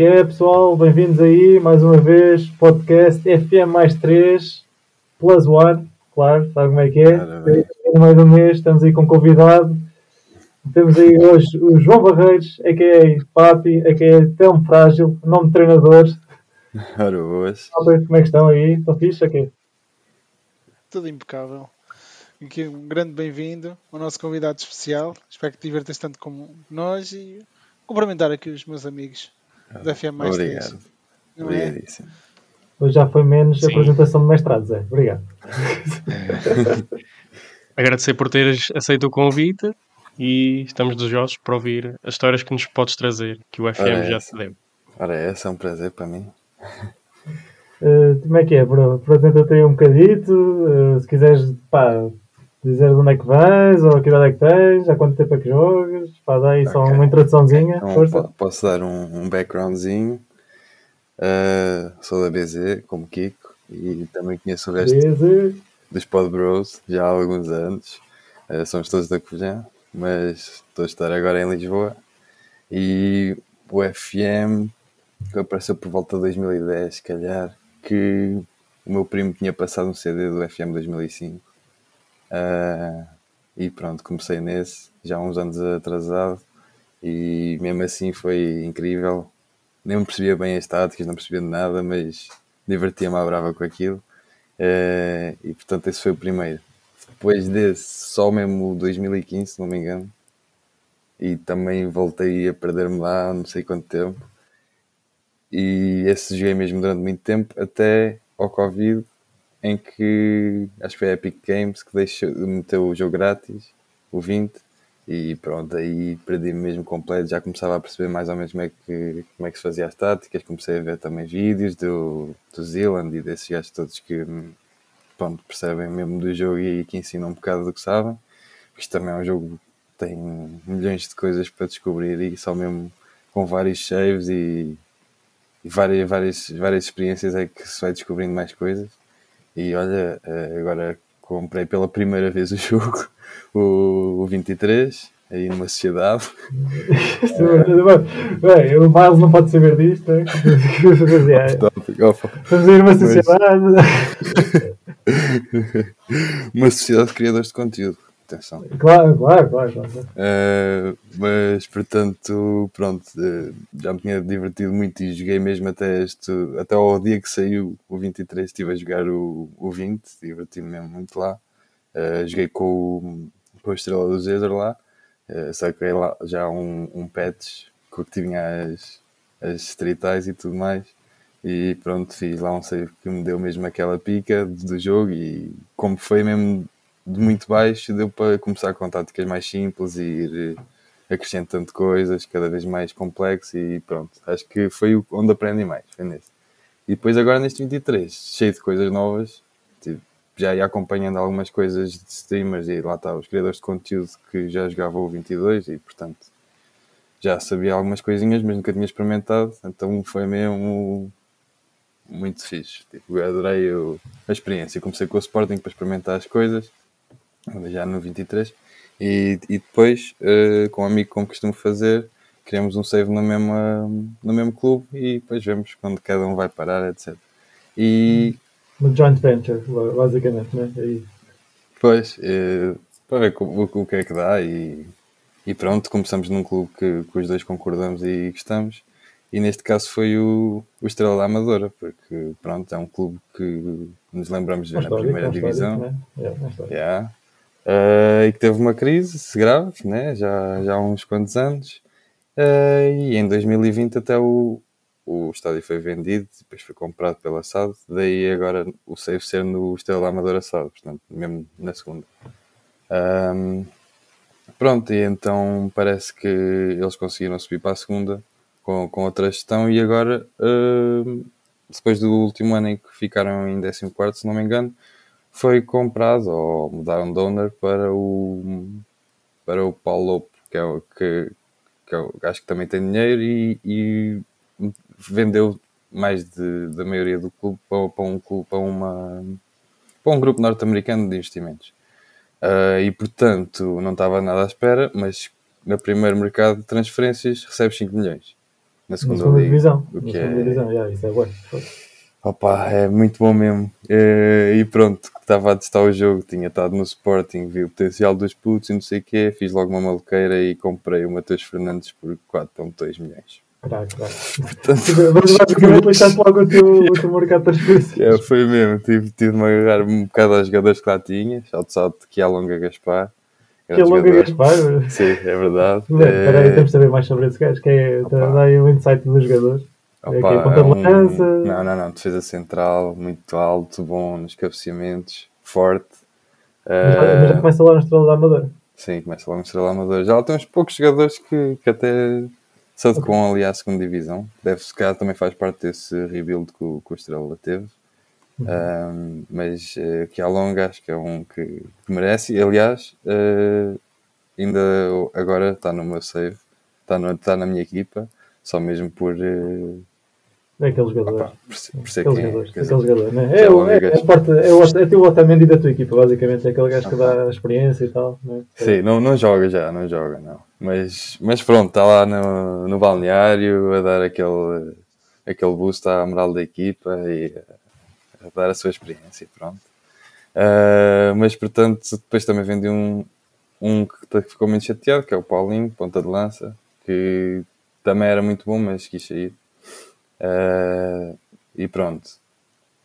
é que é, pessoal? Bem-vindos aí mais uma vez, podcast FM mais 3 Plus One, claro, sabe como é que é? No meio do mês, estamos aí com um convidado. Temos aí hoje o João Barreiros, a que é Papi, é Tão Frágil, nome de treinador. Ora, boas. Como é que estão aí? Estão fixe aqui? Tudo impecável. Aqui um grande bem-vindo ao nosso convidado especial. Espero que te divertas tanto como nós e cumprimentar aqui os meus amigos da FM Mais Obrigado. Não Obrigadíssimo. Hoje já foi menos Sim. apresentação de mestrados, é. Obrigado. Agradecer por teres aceito o convite e estamos desejosos para ouvir as histórias que nos podes trazer, que o FM Ora, já essa. te deu. Ora, essa é um prazer para mim. Uh, como é que é, bro? Apresenta-te aí um bocadito. uh, se quiseres, pá, dizer de onde é que vens ou que idade é que tens, há quanto tempo é que jogas, dá aí só Ok. uma introduçãozinha. Então, força. po- posso dar um, um backgroundzinho. Uh, sou da BZ, como Kiko, e também conheço o resto Beleza. dos Pod Bros já há alguns anos. Uh, somos todos da Covilhã, mas estou a estar agora em Lisboa. E o FM, que apareceu por volta de 2010, se calhar, que o meu primo tinha passado um CD do FM 2005. Uh, e pronto, comecei nesse, já há uns anos atrasado, e mesmo assim foi incrível. Nem me percebia bem as táticas, não percebia nada, mas divertia-me à brava com aquilo. Uh, e portanto, esse foi o primeiro. Depois desse, só mesmo o 2015, se não me engano, e também voltei a perder-me lá não sei quanto tempo. E esse joguei mesmo durante muito tempo, até ao Covid, em que acho que foi a Epic Games que deixou, meteu o jogo grátis, o 20, e pronto, aí perdi-me mesmo completo, já começava a perceber mais ou menos como é que, como é que se fazia as táticas, comecei a ver também vídeos do, do Zealand e desses gajos todos que pronto, percebem mesmo do jogo e que ensinam um bocado do que sabem, porque isto também é um jogo que tem milhões de coisas para descobrir e só mesmo com vários saves e, e várias, várias, várias experiências é que se vai descobrindo mais coisas. E olha, eh, agora comprei pela primeira vez o jogo, o, o 23, aí numa sociedade. Bem, o Miles não pode saber disto. é? É, ir a uma sociedade. Uma sociedade de criadores de conteúdo. Atenção. Claro, claro, claro. claro. Uh, mas portanto, pronto, uh, já me tinha divertido muito e joguei mesmo até este, até ao dia que saiu o 23, estive a jogar o, o 20, diverti-me mesmo muito lá. Uh, joguei com, o- com a estrela do César lá, uh, saquei lá já um, um patch com que tinha as, as estritais e tudo mais. E pronto, fiz lá um save que me deu mesmo aquela pica do jogo e como foi mesmo de muito baixo, deu para começar com táticas mais simples e ir eh, acrescentando coisas cada vez mais complexo e pronto. Acho que foi onde aprendi mais, foi nesse. E depois agora neste 23, cheio de coisas novas, tipo, já ia acompanhando algumas coisas de streamers e lá está, os criadores de conteúdo que já jogavam o 22 e portanto já sabia algumas coisinhas, mas nunca tinha experimentado, então foi mesmo muito fixe. Tipo, adorei a experiência. Comecei com o Sporting para experimentar as coisas, já no 23, e, e depois, eh, com um amigo como costumo fazer, criamos um save no mesmo, no mesmo clube e depois vemos quando cada um vai parar, etc. E Uma joint venture, basicamente, né? É isso. Pois, eh, para ver o, o que é que dá e, e pronto, começamos num clube que, que os dois concordamos e gostamos e neste caso foi o, o Estrela da Amadora, porque pronto, é um clube que nos lembramos de ver na primeira é divisão né? É, é. Yeah. Eh, e que teve uma crise grave, né? já, já há uns quantos anos Eh, e em 2020 até o, o estádio foi vendido, depois foi comprado pela SAD, daí agora o save ser no Estrela Amadora SAD, portanto, mesmo na segunda. Ahm, pronto, e então parece que eles conseguiram subir para a segunda com, com outra gestão e agora, ahm, depois do último ano em que ficaram em 14, se não me engano, foi comprado ou mudaram de owner para o, para o Paulo Lopo, que é o que, que é o gajo que também tem dinheiro e, e vendeu mais de, da maioria do clube para, para um clube, para uma para um grupo norte-americano de investimentos. Ah, e portanto não estava nada à espera, mas no primeiro mercado de transferências recebe 5 milhões. na segunda, segunda liga. divisão. O Na que é, divisão, yeah, isso é bom. Opa, é muito bom mesmo. Eh, E pronto, estava a testar o jogo, tinha estado no Sporting, vi o potencial dos putos e não sei o quê, fiz logo uma maluqueira e comprei o Matheus Fernandes por 4,2 milhões. Crack, crack. Portanto, Mas basicamente lixaste logo o teu, o teu mercado de transferências. é, foi mesmo, tive, tive de me agarrar um bocado aos jogadores que lá tinha, salto salto que é a longa Gaspar. Que é longa. Gaspar. Sim, é verdade. Espera aí, Eh, temos de saber mais sobre esse gajo, que é dá aí o insight dos jogadores. Opa, É ponta é de um-. Não, não, não. Defesa central, muito alto, bom nos cabeceamentos, forte. Mas já- mas já Eh, começa lá na Estrela da Amadora. sim, começa logo a mostrar lá amador. Já lá tem uns poucos jogadores que, que até se adequam ali à segunda divisão. Deve se calhar também faz parte desse rebuild que o, que o Estrela teve. Uhum. Um, mas eh, que ao longo acho que é um que, que merece. E, aliás, eh, ainda agora está no meu save, está, no, está na minha equipa, só mesmo por, eh, É aquele jogador. Opa, por, ser- por ser Aquele quem é. jogador, quer dizer, aquele jogador, né? É, o, é, é, parte, é, o, é o Otamendi da tua equipa, basicamente. É aquele gajo que dá a experiência e tal. Né? Sim, não, não joga já, não joga, não. Mas, mas pronto, está lá no, no balneário a dar aquele, aquele boost à moral da equipa e a, dar a sua experiência, pronto. Ah, mas portanto, depois também vendi um, um que t- ficou muito chateado, que é o Paulinho, ponta de lança, que também era muito bom, mas quis sair. Ah, e pronto.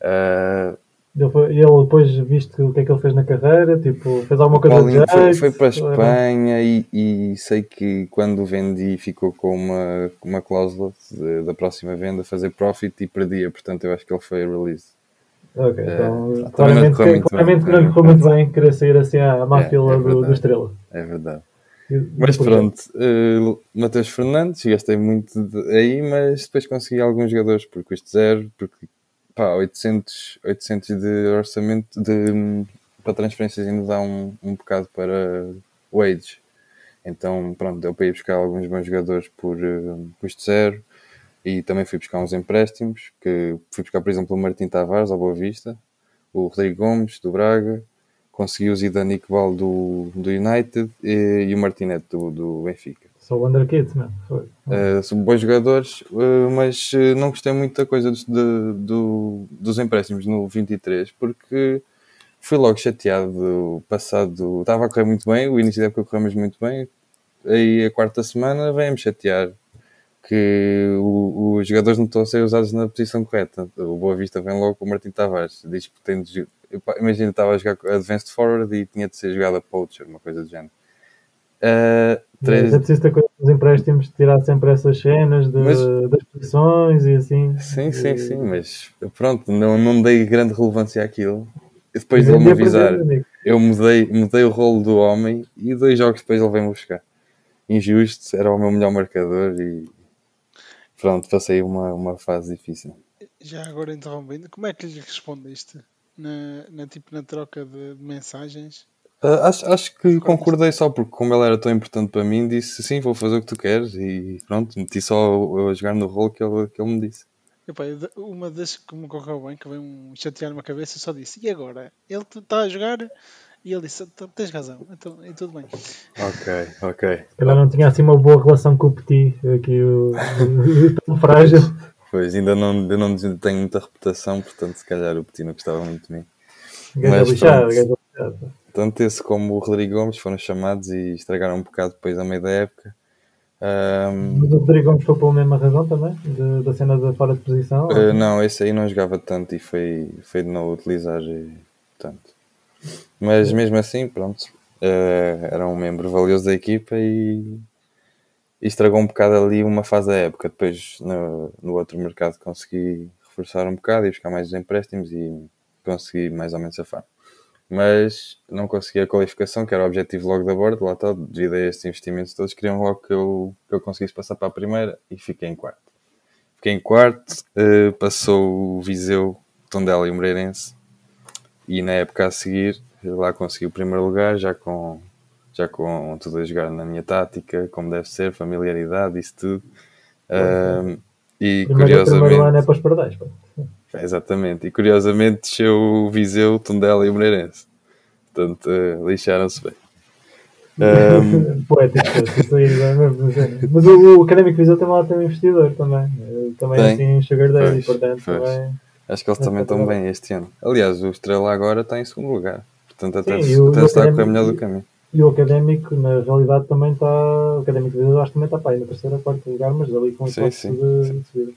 Ah, Ele, foi, ele depois, viste o que é que ele fez na carreira, tipo, fez alguma coisa Paulinho de foi, jeito, foi para a Espanha e, e sei que quando vendi ficou com uma, uma cláusula de- da próxima venda fazer profit e perdia, portanto eu acho que ele foi release. Ok, É, então, não claramente, claramente bem. que não lhe correu muito bem querer sair assim à má É, fila é do, verdade. do Estrela. É verdade. Mas pronto, uh, Matheus Fernandes, gastei muito de- aí, mas depois consegui alguns jogadores por custo zero, porque pá, 800, 800 de orçamento de, para transferências ainda dá um, um bocado para wage. Então, pronto, deu para ir buscar alguns bons jogadores por uh, custo zero e também fui buscar uns empréstimos, que fui buscar, por exemplo, o Martim Tavares, ao Boa Vista, o Rodrigo Gomes, do Braga, consegui o Zidane Iqbal do, do United e, e o Martinete do, do Benfica. Só o Under Kids, mano. Foi. Uh, são bons jogadores, uh, mas uh, não gostei muito da coisa dos, de- do- dos empréstimos no 23, porque fui logo chateado. Passado, estava a correr muito bem, o início da época corremos muito bem, aí a quarta semana vem-me chatear que o- os jogadores não estão a ser usados na posição correta. O Boa Vista vem logo com o Martim Tavares, diz que tem de. Imagina, estava a jogar Advanced Forward e tinha de ser jogado a Poacher, uma coisa do género. Uh, três- É preciso ter coisa dos empréstimos, tirar sempre essas cenas de, Mas- das posições e assim. Sim, sim, E- sim, mas pronto, não, não dei grande relevância àquilo. E depois e de ele me a avisar, amigo. eu mudei, mudei o rolo do homem e dois jogos depois ele veio-me buscar. Injusto, era o meu melhor marcador e pronto, passei uma, uma fase difícil. Já agora interrompendo, como é que lhe respondeste? Na, na, tipo, na troca de, de mensagens? Ah, acho, acho que concordei só porque, como ele era tão importante para mim, disse sim, vou fazer o que tu queres e pronto, meti só a jogar no rolo que ele, que ele me disse. Epá, eu uma das que me correu bem, que veio um chatear na cabeça, eu só disse: E agora? Ele está a jogar? E ele disse: "Então, Tens razão, então e tudo bem. Ok, ok. Calhar não tinha assim uma boa relação com o Petit, aqui o, o tão frágil. Pois, ainda não, ainda não tenho muita reputação, portanto, se calhar o Petit não gostava muito de mim. Mas lixado, pronto. Tanto esse como o Rodrigo Gomes foram chamados e estragaram um bocado depois a meio da época. Ahm, Mas o Rodrigo Gomes foi pela mesma razão também, de- da cena da fora de posição. eh, não, esse aí não jogava tanto e foi, foi de não utilizar eh, tanto. Mas mesmo assim, pronto, eh, era um membro valioso da equipa e estragou um bocado ali uma fase da época. Depois no, no outro mercado consegui reforçar um bocado e buscar mais os empréstimos e consegui mais ou menos safar. Mas não consegui a qualificação, que era o objetivo logo da borda, lá está, devido a estes investimentos todos, queriam logo que eu, que eu conseguisse passar para a primeira e fiquei em quarto. Fiquei em quarto, eh, passou o Viseu, Tondela e o Moreirense e na época a seguir lá consegui o primeiro lugar, já com, já com tudo a jogar na minha tática, como deve ser, familiaridade, isso tudo. Ahm, e Primeiro, primeiro curiosamente, ano é para os pardais. pá. exatamente, e curiosamente desceu o Viseu, Tondela e o Moreirense. Portanto, eh, lixaram-se bem. Um, Poético, é mesmo. Mas o, o Académico Viseu também lá tem um investidor também. Também Tem. assim, Sugar Daddy, portanto pois. também. acho que eles também estão bem este ano. Aliás, o Estrela agora está em segundo lugar. Portanto, até, Sim, o- até o está a correr melhor do mim. E o Académico, na realidade, também está. O Académico acho que também está para aí no terceiro ou quarto lugar, mas ali com Sim, sim, de, sim. de.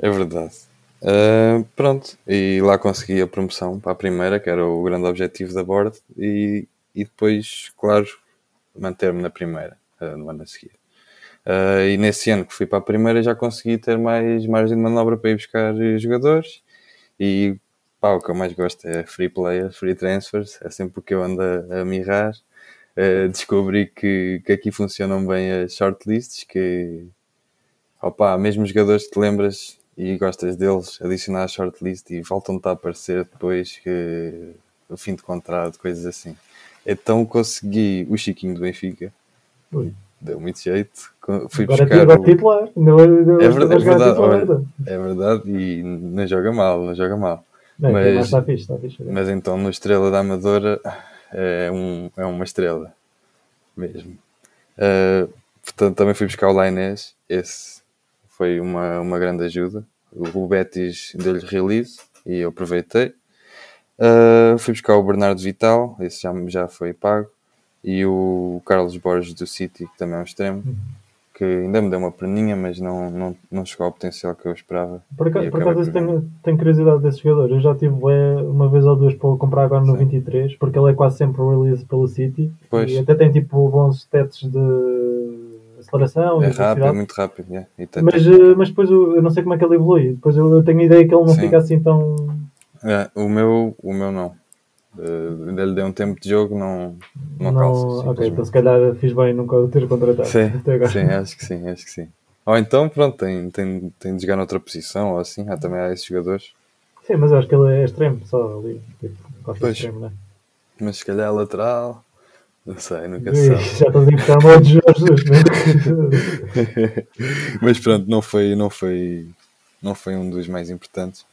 É verdade. Ah, pronto, e lá consegui a promoção para a primeira, que era o grande objetivo da board, e, e depois, claro, manter-me na primeira, ah, no ano a seguir. Ah, e nesse ano que fui para a primeira já consegui ter mais margem de manobra para ir buscar jogadores e pá, o que eu mais gosto é free players, free transfers, é sempre o que eu ando a, a mirrar. Ah, descobri que, que aqui funcionam bem as shortlists, que opa, mesmo jogadores que te lembras e gostas deles, adicionar a shortlist e voltam-te a aparecer depois que o fim de contrato, coisas assim. Então consegui o Chiquinho do Benfica, Ui. deu muito jeito. Fui Agora, buscar agora o- titular. Não, não, É verdade, é verdade, olha. Não, É verdade, e não joga mal, não joga mal. Mas... mas- está fixe, está fixe. Mas então no Estrela da Amadora é, um, é uma estrela mesmo. Uh, portanto, também fui buscar o Lainés, esse foi uma, uma grande ajuda. O Betis deu-lhe release e eu aproveitei. Uh, fui buscar o Bernardo Vital, esse já, já foi pago. E o Carlos Borges do City, que também é um extremo, que ainda me deu uma perninha, mas não, não, não chegou ao potencial que eu esperava. Por acaso, por acaso tenho, tenho curiosidade desse jogador. Eu já tive uma vez ou duas para comprar agora no Sim. 23, porque ele é quase sempre release pelo City. Pois. E até tem tipo bons stats de aceleração e É rápido, é muito rápido. yeah. Mas, eh, mas depois eu, eu não sei como é que ele evolui. Depois eu, eu tenho a ideia que ele não Sim. fica assim tão. É, o meu, o meu não. Uh, ainda lhe dei um tempo de jogo, não, não, calça. ok, então se calhar fiz bem nunca o ter contratado. Sim, Até agora. sim, acho que sim, acho que sim. Ou então, pronto, tem, tem, tem de jogar noutra posição, ou assim, há também há esses jogadores. Sim, mas eu acho que ele é extremo, só ali. Tipo, Pois. extremo, né? Mas se calhar lateral, não sei, nunca Ui, sabe. já estás a emprestar modo de Jesus, né? mas pronto, não foi, não foi, não foi um dos mais importantes.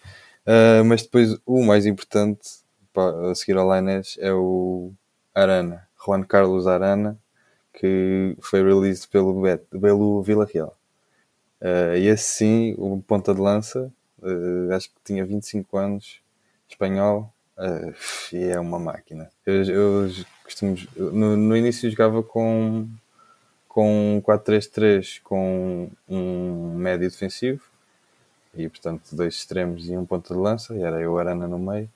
Ah, mas depois o mais importante a seguir ao Lainez é o Arana, Juan Carlos Arana, que foi released pelo, pelo Vila Real. Ah, e esse sim, o ponta de lança, ah, acho que tinha 25 anos, espanhol, ah, e é uma máquina. Eu, eu costumo, no, no início jogava com com um 4-3-3 com um médio defensivo e portanto dois extremos e um ponta de lança e era eu Arana no meio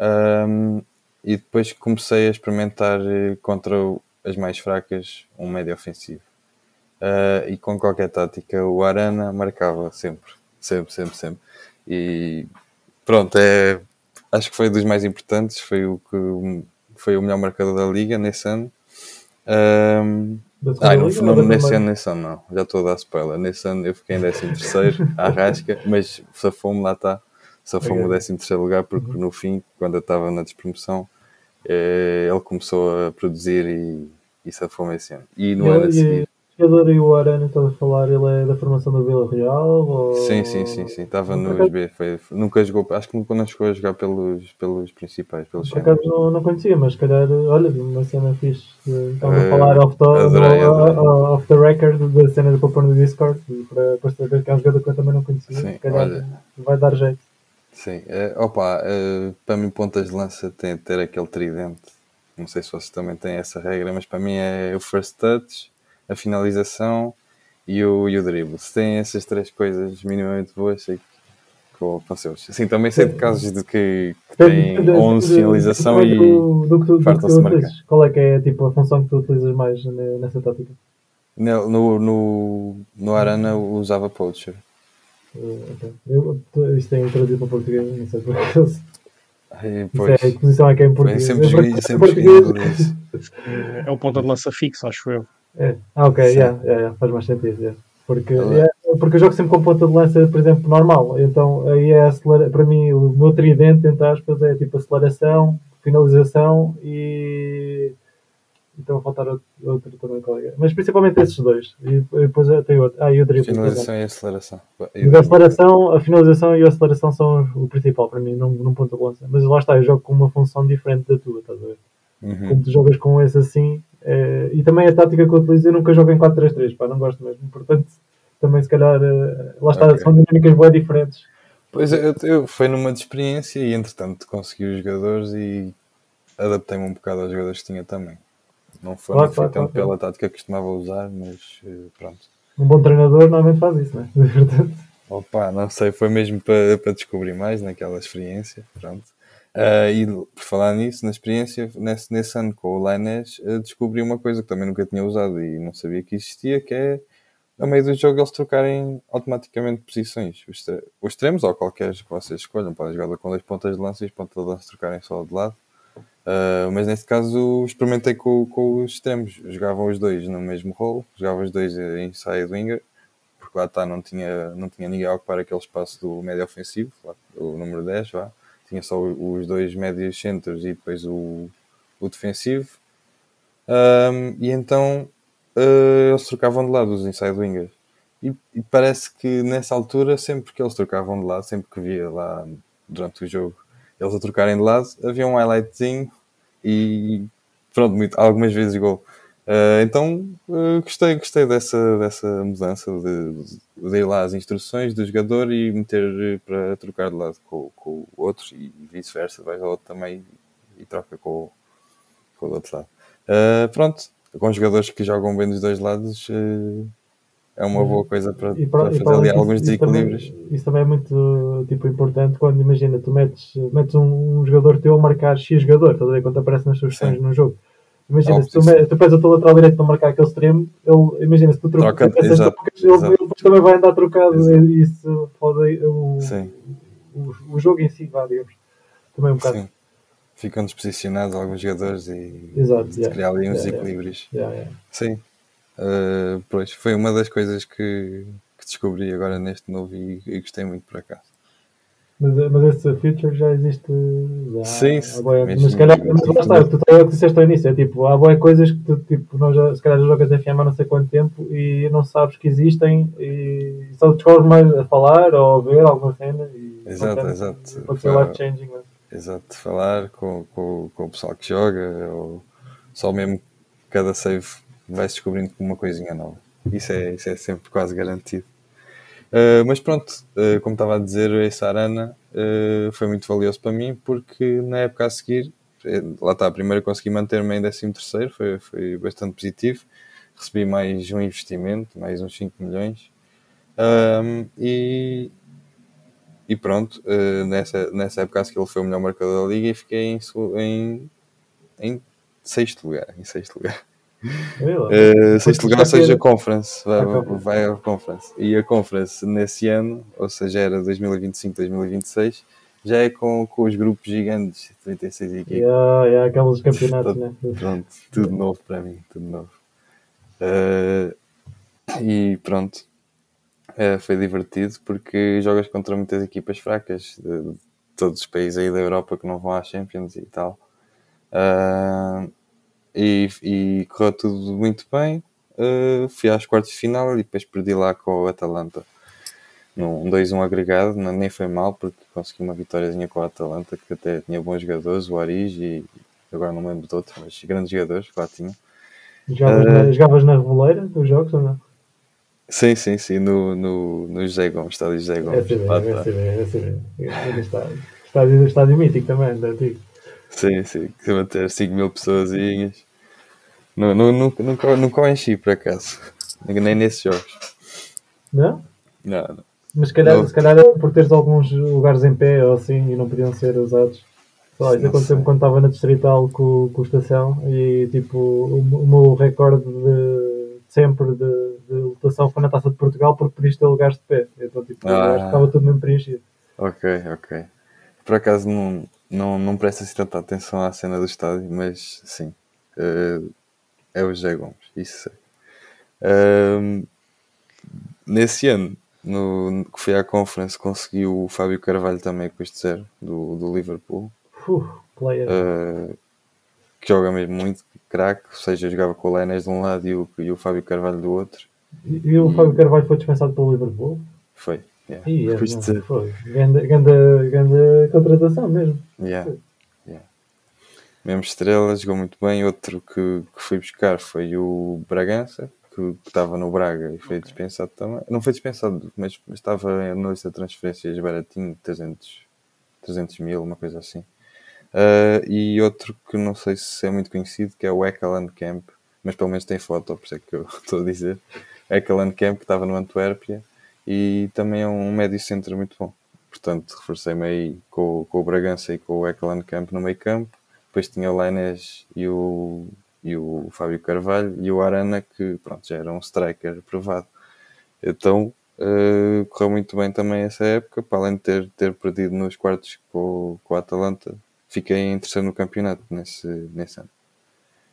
Ahm, e depois comecei a experimentar eh, contra as mais fracas um médio ofensivo Ah, e com qualquer tática o Arana marcava sempre sempre, sempre, sempre e pronto, é acho que foi dos mais importantes foi o que foi o melhor marcador da liga nesse ano segunda ah, não, não, da nesse ano, nesse ano não. Já estou a dar spoiler. Nesse ano eu fiquei em 13 terceiro, à rasca, mas safou-me, lá está. Safou-me o Ok. 13 terceiro lugar, porque no fim, quando eu estava na despromoção, eh, ele começou a produzir e, e safou-me esse ano. E no ano a seguir, e o jogador e o Arana, estás a falar, ele é da formação do Vila Real? Ou... sim, sim, sim, sim, estava no acaso- B, foi, nunca jogou, acho que nunca não chegou a jogar pelos, pelos principais, pelos Por acaso não, não conhecia, mas se calhar, olha, uma cena fixe. eh, Estamos a Eh, falar off the, adorei, no- adorei. uh, off the record da cena para pôr no Discord para, para saber que é um jogador que eu também não conhecia. Sim, se calhar olha. vai dar jeito. Sim, eh, opa, eh, para mim pontas de lança tem de ter aquele tridente. Não sei se vocês também têm essa regra, mas para mim é o first touch, a finalização e o, e o drible. Se têm essas três coisas minimamente boas, sei que vou para seus. Assim, também sei de casos de que, que têm Depende- 11 depende finalização e fartam-se marcar. Qual é que é tipo, a função que tu utilizas mais ne- nessa tática? no, no, no, no Arana usava poacher. Eu, isto tem traduzido para português, não sei porquê. Isso E depois, é, que posição é que é em bem, português? sempre português- sempre inglês. É o ponta de lança fixo, acho eu. É. Ah, ok, yeah, yeah, yeah, faz mais sentido. yeah. Porque, yeah, porque eu jogo sempre com ponta de lança, por exemplo, normal. Então, aí é acelera... para mim, o meu tridente, entre aspas, é tipo aceleração, finalização e. Então, vou faltar outro, outro também, qual é? Mas principalmente esses dois. E depois tem outro. Ah, e o drible. Finalização e aceleração. E a aceleração, a finalização e a aceleração são o principal para mim, num, num ponto de lança. Mas lá está, eu jogo com uma função diferente da tua, estás a ver? Uhum. Quando tu jogas com esse assim, eh, e também a tática que eu utilizo, eu nunca jogo em 4-3-3, pá, não gosto mesmo. Portanto, também se calhar, eh, lá está, Ok. são dinâmicas bem diferentes. Pois eu, eu foi numa de experiência e entretanto consegui os jogadores e adaptei-me um bocado aos jogadores que tinha também. Não foi, Claro, não foi claro, tanto claro, pela tática que costumava usar, mas eh, pronto. Um bom treinador normalmente faz isso, não é? Portanto, Opa, não sei, foi mesmo para, para descobrir mais naquela experiência, pronto. Ah, e por falar nisso, na experiência, nesse, nesse ano com o Lainez, eh, descobri uma coisa que também nunca tinha usado e não sabia que existia, que é a meio do jogo eles trocarem automaticamente posições. Os extremos ou qualquer que vocês escolham, podem jogar com dois pontas de lança e os pontas de lança trocarem só de lado. Ah, mas neste caso experimentei com, com os extremos. Jogavam os dois no mesmo rol, jogavam os dois em inside winger, porque lá está, não tinha, não tinha ninguém a ocupar aquele espaço do médio ofensivo, lá, o número 10, vá. Tinha só os dois médios centros e depois o, o defensivo. Ahm, e então ah, eles trocavam de lado os inside wingers. E, e parece que nessa altura, sempre que eles trocavam de lado, sempre que via lá durante o jogo eles a trocarem de lado, havia um highlightzinho e pronto, muito, algumas vezes gol. Ah, então ah, gostei, gostei dessa, dessa mudança de, de ir lá as instruções do jogador e meter para trocar de lado com, com o outro e vice-versa, vais ao outro também e troca com, com o outro lado. Ah, pronto, com jogadores que jogam bem dos dois lados é uma boa coisa para, E para- para fazer ali alguns disso, isso também- desequilíbrios. Isso também é muito tipo, importante quando imagina, tu metes, metes um, um jogador teu a marcar X jogador, estás a ver quando aparece nas sugestões Sim. no jogo. Imagina, se tu, tu pedes o teu lateral direito para marcar aquele extremo, ele, imagina, se tu tro- Troca- exato, trocas, ele, exato. ele também vai andar trocado Exato. e isso fode o, Sim, o, o jogo em si, vá, digamos. Também um bocado. sim. Ficam desposicionados alguns jogadores e Exato, yeah. criar ali uns Yeah, desequilíbrios. Yeah, yeah. Sim. Uh, pois, foi uma das coisas que, que descobri agora neste novo e, e gostei muito por acaso. Mas, mas esse feature já existe já Sim, sim, mas se calhar, mas lá está, tu tá- é o que disseste ao início, é tipo, há boas coisas que tu, tipo, nós já, se calhar já jogas FM há não sei quanto tempo e não sabes que existem e só descobres mais a falar ou a ver alguma cena e Exato, exato. pode ser life changing. Mas... Exato, falar com, com, com o pessoal que joga, ou só mesmo cada save vai-se descobrindo uma coisinha nova. Isso é, isso é sempre quase garantido. Uh, mas pronto, uh, como estava a dizer, esse Arana uh, foi muito valioso para mim porque na época a seguir, eh, lá está, primeiro consegui manter-me em 13 terceiro, foi, foi bastante positivo. Recebi mais um investimento, mais uns 5 milhões. Um, e, e pronto, eh, nessa, nessa época acho que ele foi o melhor marcador da liga e fiquei em, em, em sexto lugar. Em sexto lugar. Eh, sexto lugar, ou a seja, ir- conference. Vai, A conference. vai à conference. E a conference nesse ano, ou seja, era 2025, 2026, já é com, com os grupos gigantes, 36 equipes. Yeah, yeah, aqueles campeonatos, né? Pronto, tudo novo para mim, tudo novo. Eh, e pronto, Eh, foi divertido porque jogas contra muitas equipas fracas de, de todos os países aí da Europa que não vão à Champions e tal. Ah, e, e correu tudo muito bem. Eh, fui às quartas de final e depois perdi lá com o Atalanta. Num 2-1 agregado, não- nem foi mal porque consegui uma vitóriazinha com o Atalanta que até tinha bons jogadores, o Aris e agora não me lembro de outros, mas grandes jogadores que lá tinha. Jogavas, Eh, na, jogavas na Reboleira dos jogos ou não? Sim, sim, sim, no, no, no José Gomes, estádio José É Gomes. lá é saber, é saber. É estádio, estádio, estádio mítico também, da antigo. Sim, sim, que deve ter 5 mil pessoas. Não, não, nunca, nunca, nunca o enchi por acaso, nem nesses jogos. Não? Não, não. Mas se calhar, Não. se calhar é por teres alguns lugares em pé ou assim e não podiam ser usados. Lá, isso aconteceu-me quando estava na Distrital com, com o Estação e tipo, o, o meu recorde de sempre de, de lotação foi na Taça de Portugal porque podias ter lugares de pé. Então tipo, Ah. estava tudo mesmo preenchido. Ok, ok. Por acaso não, não, não presta assim tanta atenção à cena do estádio, mas sim, eh, é o José Gomes, isso sei. Ahm, nesse ano, no, que fui à conference, consegui o Fábio Carvalho também com este zero do, do Liverpool. Uh, que joga mesmo muito, craque, ou seja, jogava com o Lenés de um lado e o, e o Fábio Carvalho do outro. E, e o Fábio Carvalho foi dispensado pelo Liverpool? Foi. Yeah. Ih, é, não, dizer. foi. Ganda, ganda, ganda contratação mesmo. Yeah. Yeah. mesmo estrela, jogou muito bem. Outro que, que fui buscar foi o Bragança, que, que estava no Braga e foi okay. dispensado também. Não foi dispensado, mas, estava na lista de transferências baratinho, 300, 300 mil, uma coisa assim. Uh, e outro que não sei se é muito conhecido, que é o Ekeland Camp, mas pelo menos tem foto, por isso é que eu estou a dizer. Ekeland Camp, que estava no Antuérpia, e também é um médio centro muito bom. Portanto, reforcei-me aí com, com o Bragança e com o Ekeland Camp no meio campo. Depois tinha o Lainez e o, e o Fábio Carvalho e o Arana, que pronto, já era um striker aprovado. Então, uh, correu muito bem também essa época, para além de ter, ter perdido nos quartos com, com a Atalanta, fiquei em terceiro no campeonato nesse, nesse ano.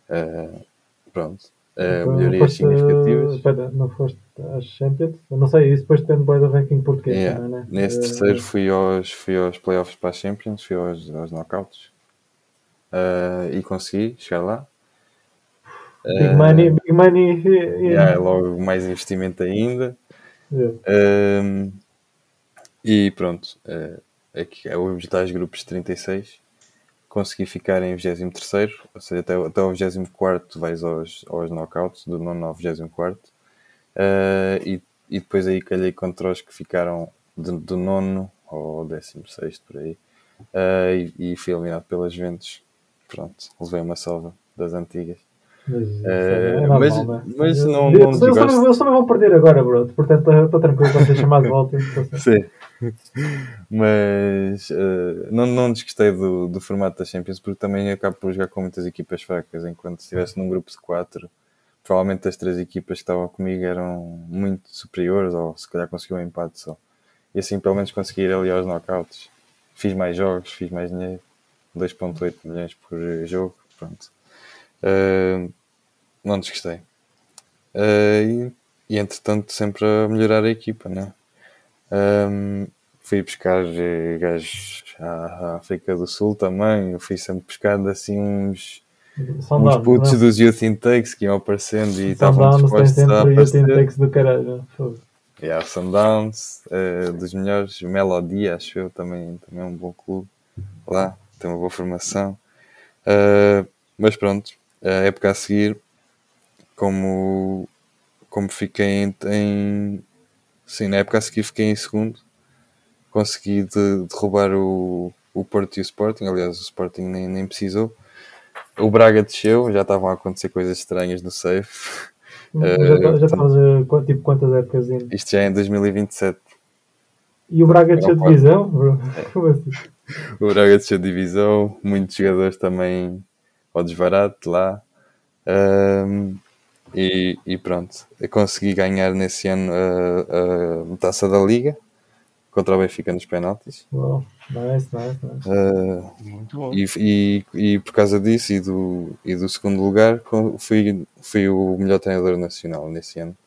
Uh, pronto. Uh, melhorias significativas. Espera, não foste às Champions? Eu não sei, isso depois depende bem do ranking português. Yeah. Também, né? Nesse uh, terceiro fui aos, fui aos playoffs para as Champions, fui aos, aos knockouts uh, e consegui chegar lá. Big money, big money. Yeah. Yeah, logo mais investimento ainda. Yeah. e pronto, uh, aqui é os tais grupos de 36 consegui ficar em 23, ou seja, até, até o 24 vais aos, aos knockouts, do nono ao 24. Uh, e, e depois aí calhei contra os que ficaram do, do nono ao 16 por aí. Uh, e, e, fui eliminado pelas Juventus. Pronto, levei uma salva das antigas. Mas, é, é mas, né? mas não, não eles, eles, também, eles também vão perder agora, bro. Portanto, estou tranquilo para ser chamado de volta. Sim. Mas uh, não, não desgostei do, do formato da Champions porque também acabo por jogar com muitas equipas fracas. Enquanto se estivesse num grupo de quatro, provavelmente as três equipas que estavam comigo eram muito superiores ou se calhar conseguiam um empate só. E assim pelo menos consegui ir ali aos knockouts. Fiz mais jogos, fiz mais dinheiro. 2.8 milhões por jogo. Pronto. Uh, não desgostei. Uh, e, e entretanto sempre a melhorar a equipa, né? Um, fui buscar eh, gajos à África do Sul também. Eu fui sempre buscando assim uns, uns putos não? dos Youth Intakes que iam aparecendo e estavam dispostos a aparecer. Youth Intakes do caralho. Yeah, Sundowns, uh, dos melhores, Melodia, acho eu, também, também é um bom clube lá, tem uma boa formação. Uh, mas pronto, a época a seguir, como, como fiquei em, em Sim, na época a seguir fiquei em segundo. Consegui de, derrubar o, o Porto e o Sporting. Aliás, o Sporting nem, nem precisou. O Braga desceu, já estavam a acontecer coisas estranhas no safe. Já, já estavas a tipo, quantas épocas ainda? Isto já é em 2027. E o Braga desceu de divisão? É. Assim? O Braga desceu de divisão, muitos jogadores também ao desbarato lá. Um, e, e pronto, eu consegui ganhar nesse ano a, a taça da Liga contra o Benfica nos penaltis. Wow. Nice, nice, nice. Uh, e, e, e, por causa disso e do, e do segundo lugar, fui, fui o melhor treinador nacional nesse ano.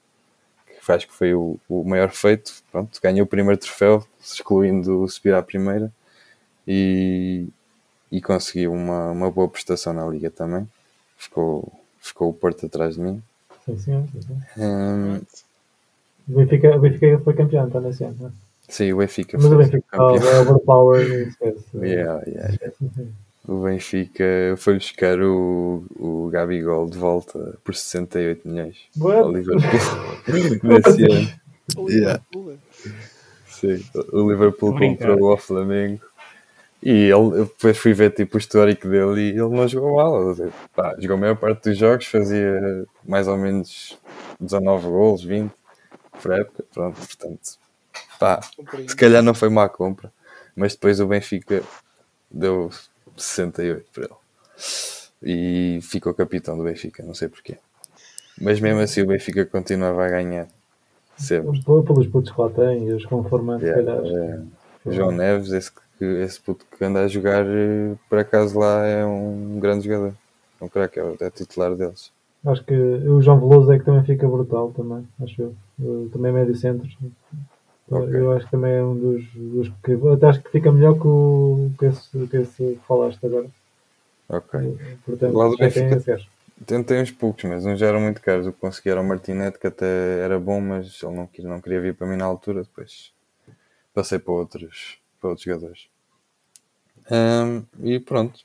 Que faz que foi o, o maior feito. Pronto, ganhei o primeiro troféu, excluindo subir à primeira. E, e consegui uma, uma boa prestação na Liga também. Ficou, ficou o Porto atrás de mim. Sim, sim. Um, o, Benfica, o Benfica foi campeão, está nesse ano, não é? Sim, o Benfica Mas o Benfica campeão. é overpower, esquece. Yeah, yeah, yeah. O Benfica foi buscar o, o Gabigol de volta por 68 milhões What? ao Liverpool nesse ano. Yeah. Sim, o Liverpool comprou o Flamengo e ele, depois fui ver tipo, o histórico dele e ele não jogou mal. Pá, jogou a maior parte dos jogos, fazia mais ou menos 19 gols, 20 por época. Pronto, portanto, pá, se calhar não foi má compra, mas depois o Benfica deu 68 para ele e ficou capitão do Benfica, não sei porquê. Mas mesmo assim o Benfica continuava a ganhar. Sempre. Pelos putos que lá tem, os conformantes, yeah, é, João Neves, esse que esse puto que anda a jogar, eh, por acaso lá é um grande jogador. É um craque, é, é titular deles. Acho que o João Veloso é que também fica brutal também, acho eu. Também é médio centro. Okay. Eu acho que também é um dos, dos que até acho que fica melhor que o que esse, que esse falaste agora. Ok. Portanto, lá do Benfica tem, tem uns poucos, mas não já eram muito caros. O que consegui era o Martinete, que até era bom, mas ele não, não queria vir para mim na altura. Depois passei para outros para outros jogadores. Um, e pronto,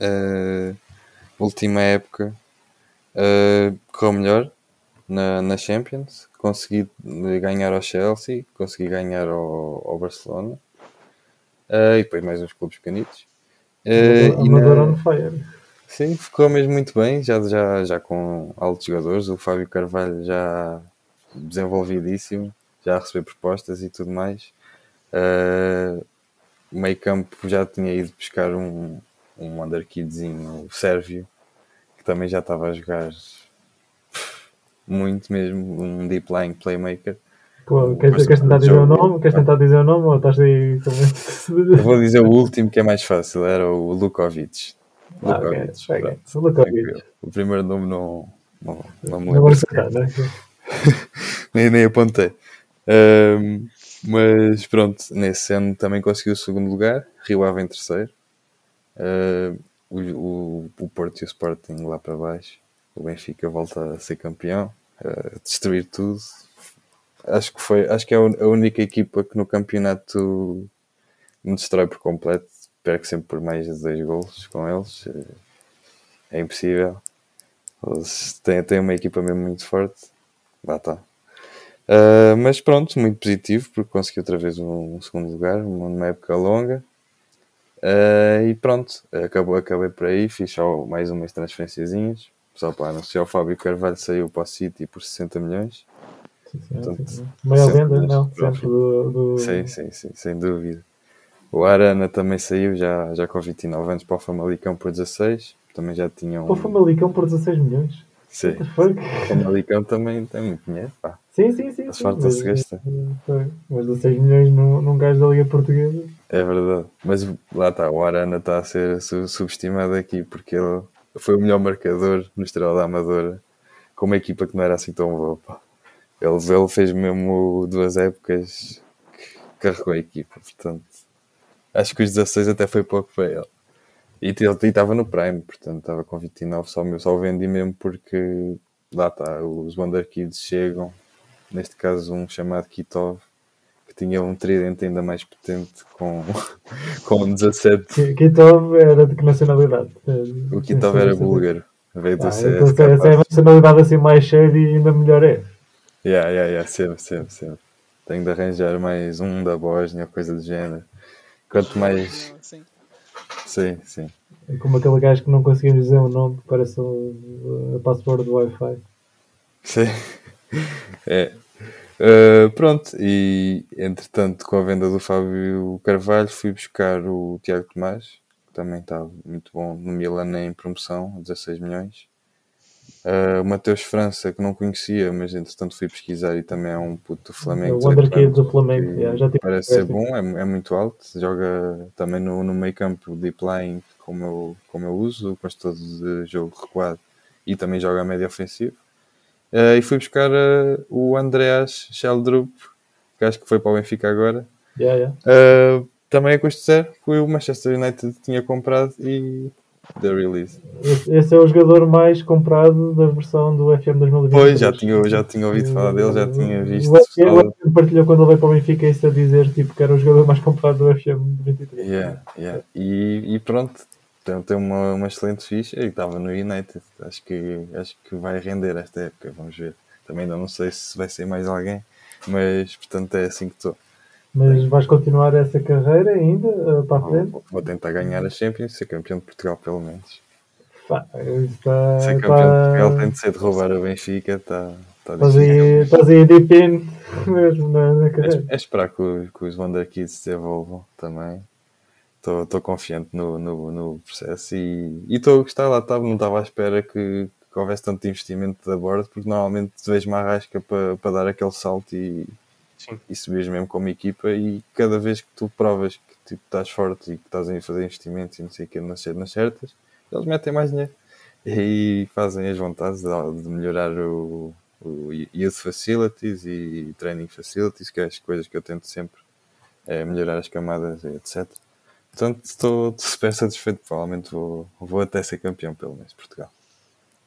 uh, última época uh, correu melhor na, na Champions, consegui ganhar ao Chelsea, consegui ganhar ao, ao Barcelona uh, e depois mais uns clubes pequenitos. Uh, Amador na... on fire. Sim, ficou mesmo muito bem, já, já, já com altos jogadores. O Fábio Carvalho já desenvolvidíssimo, já a receber propostas e tudo mais. Uh, meio campo já tinha ido buscar um, um underkidzinho sérvio, que também já estava a jogar muito mesmo, um deep lying playmaker. Pô, queres, queres tentar dizer o nome? Queres tentar dizer o nome ou estás aí também? Vou dizer o último que é mais fácil, era o Lukovic. Ah, Lukovic. Okay. Lukovic. O primeiro nome não, não, não me lembro. Não né? nem, nem apontei. Um, mas pronto, nesse ano também conseguiu o segundo lugar, Rio Ave em terceiro. Uh, o, o, o Porto e o Sporting lá para baixo. O Benfica volta a ser campeão, a destruir tudo. Acho que foi, acho que é a única equipa que no campeonato me destrói por completo. Perco sempre por mais de dois gols com eles. É impossível. Eles têm, têm uma equipa mesmo muito forte. Lá está. Uh, mas pronto, muito positivo, porque consegui outra vez um, um segundo lugar, uma, época longa. Uh, e pronto, acabou, acabei por aí, fiz só mais umas transferenciazinhas. Só para anunciar, o Fábio Carvalho saiu para o City por 60 milhões. Sim, sim, Portanto, sim. Venda, não, sempre do, do... Sim, sim, sim, sem dúvida. O Arana também saiu já, já com 29 anos para o Famalicão por 16. Também já tinham. Para o Famalicão por 16 milhões? Sim. O Famalicão também tem muito dinheiro, pá. Sim, sim, sim. As fartas se gasta. Mas 16 milhões num, num gajo da Liga Portuguesa. É verdade. Mas lá está, o Arana está a ser subestimado aqui porque ele foi o melhor marcador no Estrela da Amadora com uma equipa que não era assim tão boa. Pá. Ele, ele fez mesmo duas épocas que carregou a equipa, portanto acho que os 16 até foi pouco para ele. E ele estava no Prime, portanto estava com 29, só, só o vendi mesmo porque lá está, os Wonder Kids chegam, neste caso um chamado Kitov, que tinha um tridente ainda mais potente com, com 17. Kitov era de que nacionalidade? O Kitov era búlgaro, veio do ah, CS. Então, essa é a nacionalidade assim mais cheia e ainda melhor é. Yeah, yeah, yeah, sempre, sempre, sempre. Tenho de arranjar mais um da Bósnia, coisa do género. Quanto mais. Sim, sim. sim. É como aquele gajo que não conseguimos dizer o nome, que parece o, a password do Wi-Fi. Sim. É. Uh, pronto, e entretanto, com a venda do Fábio Carvalho, fui buscar o Tiago Tomás, que também estava muito bom no Milan em promoção, 16 milhões. Uh, o Mateus França, que não conhecia, mas entretanto fui pesquisar e também é um puto do Flamengo. O Underkid do Flamengo, yeah, já parece ser bom, é, é, muito alto, joga também no, no meio campo, deep line, como eu, como eu uso, gosto todo de jogo recuado e também joga a média ofensivo. Uh, e fui buscar uh, o Andreas Sheldrup, que acho que foi para o Benfica agora. Yeah, yeah. também a custo zero, foi o Manchester United que tinha comprado e da release. Esse, é o jogador mais comprado da versão do FM 2020. Pois, já tinha, já tinha ouvido falar dele, já tinha visto. O FM, fala... partilhou quando ele veio para o Benfica isso a dizer tipo, que era o jogador mais comprado do FM 23. Yeah, yeah. E, e pronto, tem, tem uma, uma excelente ficha e estava no United. Acho que, acho que vai render esta época, vamos ver. Também ainda não sei se vai ser mais alguém, mas portanto é assim que estou. Mas vais continuar essa carreira ainda uh, para a frente? Vou tentar ganhar a Champions, ser campeão de Portugal pelo menos. Pá, está, ser campeão está... de Portugal tem de ser de roubar a Benfica, está. Estás aí, estás aí deep mesmo na, na carreira. É, é esperar que, os, que os Wonder Kids se desenvolvam também. Estou confiante no, no, no, processo e estou a gostar lá, estava, não estava à espera que, que houvesse tanto investimento da bordo, porque normalmente vejo uma arrasca para, para dar aquele salto e, Sim. e subires mesmo como equipa e cada vez que tu provas que tipo, estás forte e que estás a fazer investimentos e não sei o que nas, nas certas, eles metem mais dinheiro e fazem as vontades de, de melhorar o, o youth facilities e training facilities, que é as coisas que eu tento sempre é melhorar as camadas, etc. Portanto, estou super satisfeito. Provavelmente vou, vou até ser campeão, pelo menos, Portugal.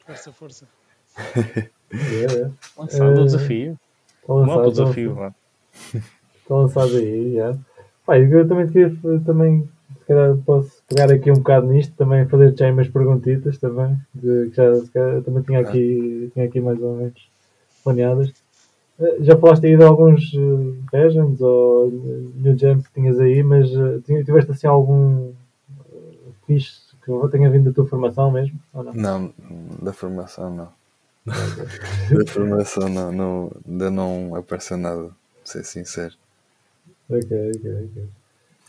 Força, força. é, é. Lançado o desafio. Lançado o desafio, mano. Estão lançados aí, já. Pai, eu também queria também se calhar posso pegar aqui um bocado nisto, também fazer já umas perguntitas também, de, que já calhar, também tinha aqui, tinha aqui mais ou menos planeadas. Eh, Já falaste aí de alguns uh, Legends ou New Gems que tinhas aí, mas uh, tiveste assim algum uh, fixe que tenha vindo da tua formação mesmo? Ou não? Não, da formação não. da formação não, não, ainda não apareceu nada, ser sincero. Ok, ok, ok.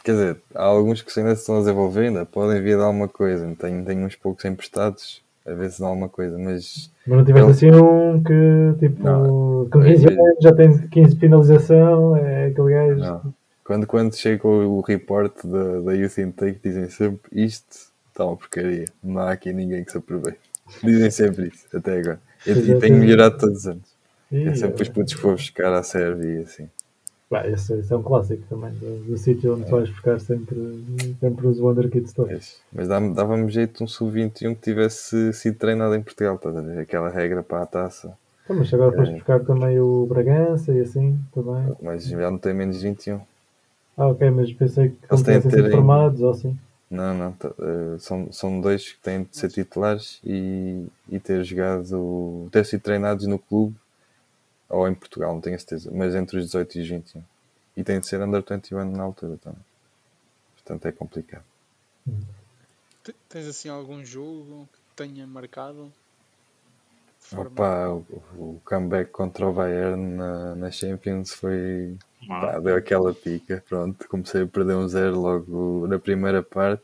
Quer dizer, há alguns que ainda se estão a desenvolver, ainda podem vir de alguma coisa. Tenho, tenho uns poucos emprestados, a ver se dá alguma coisa, mas Mas não tiveste assim um que tipo Não. com 15 Eu- anos já tem 15 finalização, é aquele gajo. não. Quando, quando chega o, o report da, da Youth Intake, dizem sempre isto está uma porcaria. Não há aqui ninguém que se aproveite. Dizem sempre isso, até agora. E, e tenho melhorado todos os anos. E, É sempre os putos que vou buscar à serve e assim. Pá, esse, esse é um clássico também, do, do sítio onde tu vais buscar sempre, sempre os Wonder Kids todos. Mas, dava-me jeito um sub-21 que tivesse sido treinado em Portugal, ver? Aquela regra para a taça. Então, mas agora foste É. buscar também o Bragança e assim também. Mas já não tem menos de 21. Ah, ok, mas pensei que Eles têm de ainda. formados ou assim. Não, não. tá- eh, são, são dois que têm de ser titulares e, e ter jogado, ter sido treinados no clube ou em Portugal, não tenho a certeza, mas entre os 18 e os 21. E têm de ser under 21 na altura também. Portanto é complicado. Te- Tens assim algum jogo que tenha marcado? Opa, o, o comeback contra o Bayern na, na Champions foi. pá, deu aquela pica. Pronto, comecei a perder um zero logo na primeira parte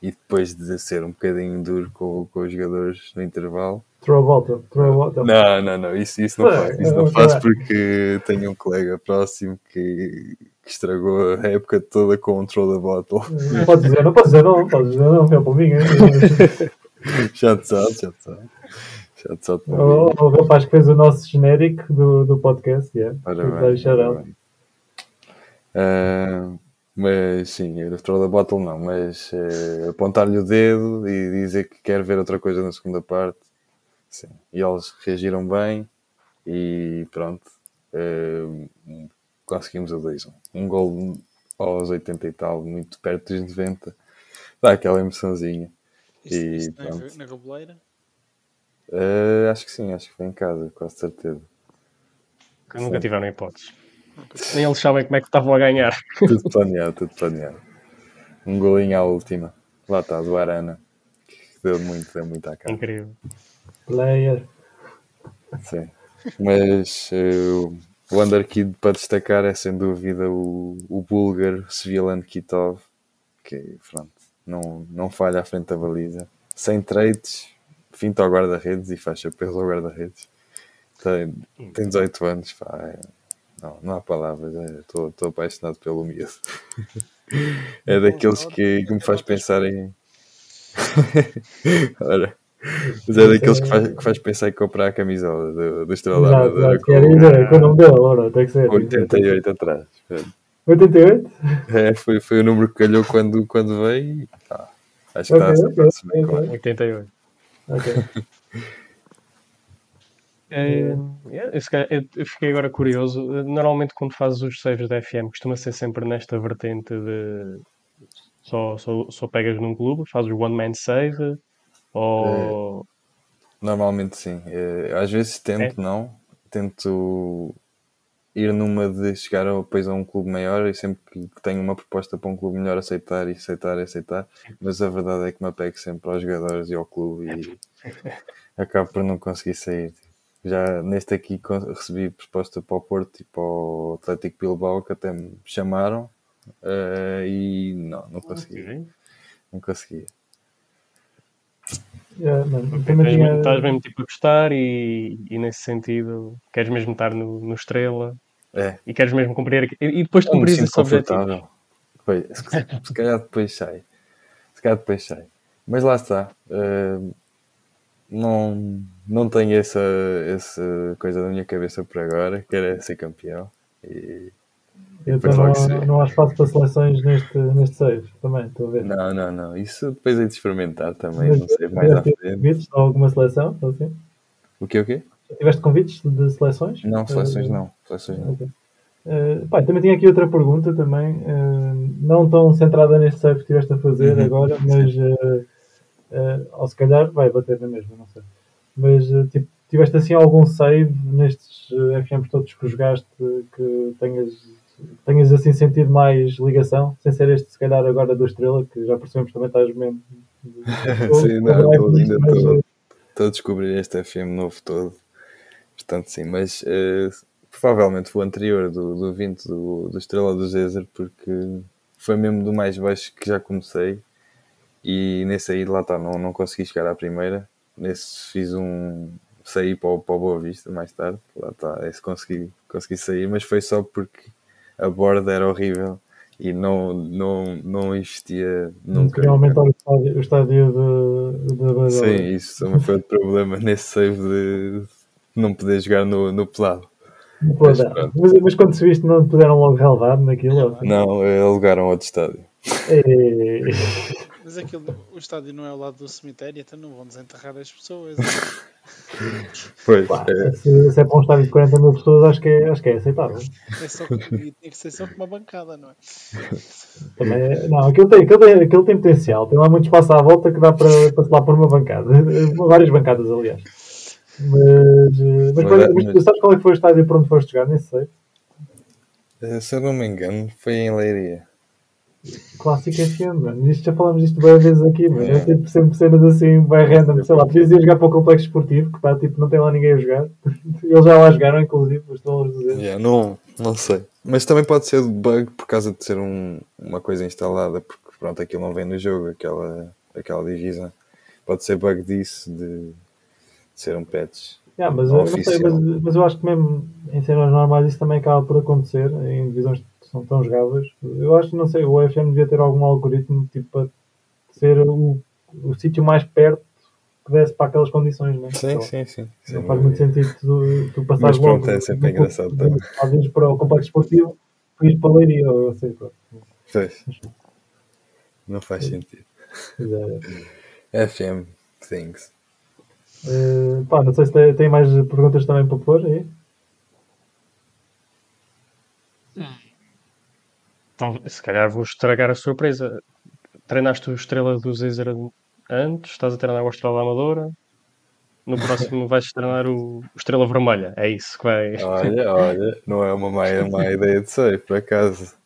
e depois de ser um bocadinho duro com, com os jogadores no intervalo. Throw a volta, throw a volta. Não, não, não, isso, isso não faço. Isso não faço porque tenho um colega próximo que, que estragou a época toda com o Throw the Bottle. Não podes dizer, não podes dizer não, podes dizer não, é para mim. Já te sabe, já te sabe. Já te sabe. O, o rapaz que fez o nosso genérico do, do podcast, yeah. Parabéns. Parabéns. Ah, mas sim, eu throw the bottle não, mas eh, apontar-lhe o dedo e dizer que quer ver outra coisa na segunda parte. Sim. E eles reagiram bem e pronto. eh, conseguimos o 2-1. Um gol aos 80 e tal, muito perto dos 90. Dá aquela emoçãozinha. Isto, e isto na, pronto. na Gabeleira? Eh, acho que sim, acho que foi em casa, quase certeza. Nunca tiveram hipóteses. Nem eles sabem como é que estavam a ganhar. Tudo planeado, tudo planeado. Um golinho à última. Lá está, do Arana. Que deu muito, deu muito à cara. Incrível. Player. Sim. Mas eh, o underkid para destacar é sem dúvida o, o búlgaro Svilan Kitov, que pronto, não, não falha à frente da baliza. Sem traits, finta ao guarda-redes e faz chapéus ao guarda-redes. Tem, tem 18 anos, pá, é- não, não há palavras, é, estou apaixonado pelo miúdo. É daqueles que, que me faz pensar em. Ora, mas é daqueles que faz, que faz pensar em comprar a camisola do, do Estrela. Quer dizer, com o nome dele, ora, tem que ser. com 88 atrás. 88? É, foi, foi o número que calhou quando, quando veio e pá, acho que está ok, a se bem com ok. ele. 88. Ok. É, yeah, eu fiquei agora curioso. Normalmente, quando fazes os saves da FM, costuma ser sempre nesta vertente de só, só, só pegas num clube, fazes o one man save ou Normalmente sim. Às vezes tento, não. Tento ir numa de chegar depois a um clube maior e sempre que que tenho uma proposta para um clube melhor aceitar e aceitar e aceitar. Mas a verdade é que me apego sempre aos jogadores e ao clube e acabo por não conseguir sair. Já neste aqui recebi proposta para o Porto e para o Atlético Bilbao que até me chamaram eh, e não, não consegui. Ok. Não conseguia. Yeah, também tens tinha- mesmo- Estás mesmo tipo a gostar e, e nesse sentido queres mesmo estar no, no Estrela É, e queres mesmo cumprir aqui- e e depois de cumprir esse objetivo. confortável. Pois, se, se calhar depois sai. Se calhar depois sai. Mas lá está. eh, não, não tenho essa, essa coisa na minha cabeça por agora. Quero é ser campeão. E, Então não, não há espaço para seleções neste, neste save também, estou a ver. não, não, não. Isso depois é de experimentar também. Não sei, mais à frente. convites de alguma seleção? Assim? O que o quê? Tiveste convites de seleções? Não, seleções Eh, não. Seleções não. ok. Uh, pá, também tinha aqui outra pergunta também, uh, não tão centrada neste save que estiveste a fazer uhum. agora, mas uh, ou se calhar vai bater na mesma, não sei. Mas tipo, tiveste assim algum save nestes FMs todos que jogaste que tenhas, tenhas assim sentido mais ligação, sem ser este se calhar agora do Estrela, que já percebemos também estás mesmo. sim, não, estou ainda estou a descobrir este FM novo todo. Portanto, sim, mas provavelmente o anterior do, do 20 do, do Estrela do Zezer, porque foi mesmo do mais baixo que já comecei. E nesse aí, lá está, não, não consegui chegar à primeira. Nesse fiz um. saí para o, para o Boa Vista mais tarde. Lá está, esse consegui, consegui sair, mas foi só porque a borda era horrível e não, não, não investia nunca. Queria aumentar o estádio, o estádio de, de Sim, isso também foi outro problema nesse save de não poder jogar no, no pelado. Mas, mas, mas, quando se viste não puderam logo relevar naquilo? Não, alugaram outro estádio. Mas aquilo, o estádio não é ao lado do cemitério, então não vão desenterrar as pessoas. pois, é. Se, se, é para um estádio de 40 mil pessoas, acho que é, acho que é aceitável. É só, tem que ser só com uma bancada, não é? Também é, não, aquilo tem, aquilo, tem, aquilo tem potencial, tem lá muito espaço à volta que dá para, para se lá por uma bancada. Várias bancadas, aliás. Mas, mas, mas, mas, mas sabes qual é que foi o estádio para onde foste jogar? Nem sei. Eh, se eu não me engano, foi em Leiria. Clássico FM, mano. Isto já falamos disto várias vezes aqui, mano. É. Tipo sempre cenas assim, bem random. Sei lá, podias ir jogar para o complexo esportivo, que pá, tipo, não tem lá ninguém a jogar. Eles já lá jogaram, inclusive, mas estão a dizer. Yeah, não, não sei. Mas também pode ser bug por causa de ser um, uma coisa instalada, porque pronto, aquilo não vem no jogo, aquela, aquela divisão. Pode ser bug disso, de ser um patch. Yeah, mas, eu, sei, mas, mas, eu acho que mesmo em cenas normais isso também acaba por acontecer em divisões são tão jogáveis. Eu acho que não sei, o FM devia ter algum algoritmo tipo para ser o, o sítio mais perto que desse para aquelas condições, né? Sim, então, sim, sim. Não faz muito sentido tu, tu passares Mas pronto, logo, é sempre engraçado também. Às vezes para o complexo esportivo, ir para a leiria, ou sei, pronto. Pois. Não faz sentido. FM things. Uh, pá, não sei se tem, tem, mais perguntas também para pôr aí. Então, se calhar vou estragar a surpresa. Treinaste o Estrela do Zezer antes, estás a treinar o Estrela da Amadora. No próximo vais treinar o Estrela Vermelha. É isso que vai. Olha, olha, não é uma má, má ideia de ser, por acaso.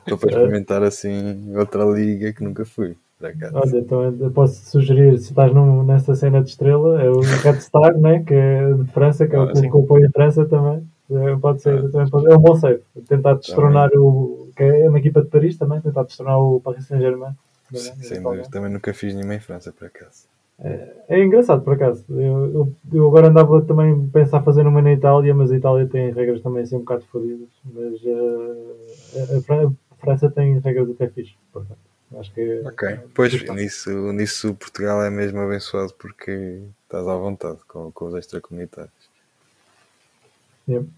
Estou para experimentar assim outra liga que nunca fui. Olha, então eu posso sugerir, se estás num, nessa cena de estrela, é o Red Star, né? que é de França, que é o ah, clube que apoia a França também. É, pode ser, ah. também pode, é um bom save. Tentar destronar o. que é uma equipa de Paris também, tentar destronar o Paris Saint-Germain. Sim, mas também nunca fiz nenhuma em França, por acaso. É, é engraçado, por acaso. Eu, eu, eu, agora andava também a pensar fazer uma na Itália, mas a Itália tem regras também assim um bocado fodidas. Mas uh, a, França tem regras até fixe, portanto. Acho que ok, pois nisso, nisso Portugal é mesmo abençoado porque estás à vontade com, com os extracomunitários. Yep.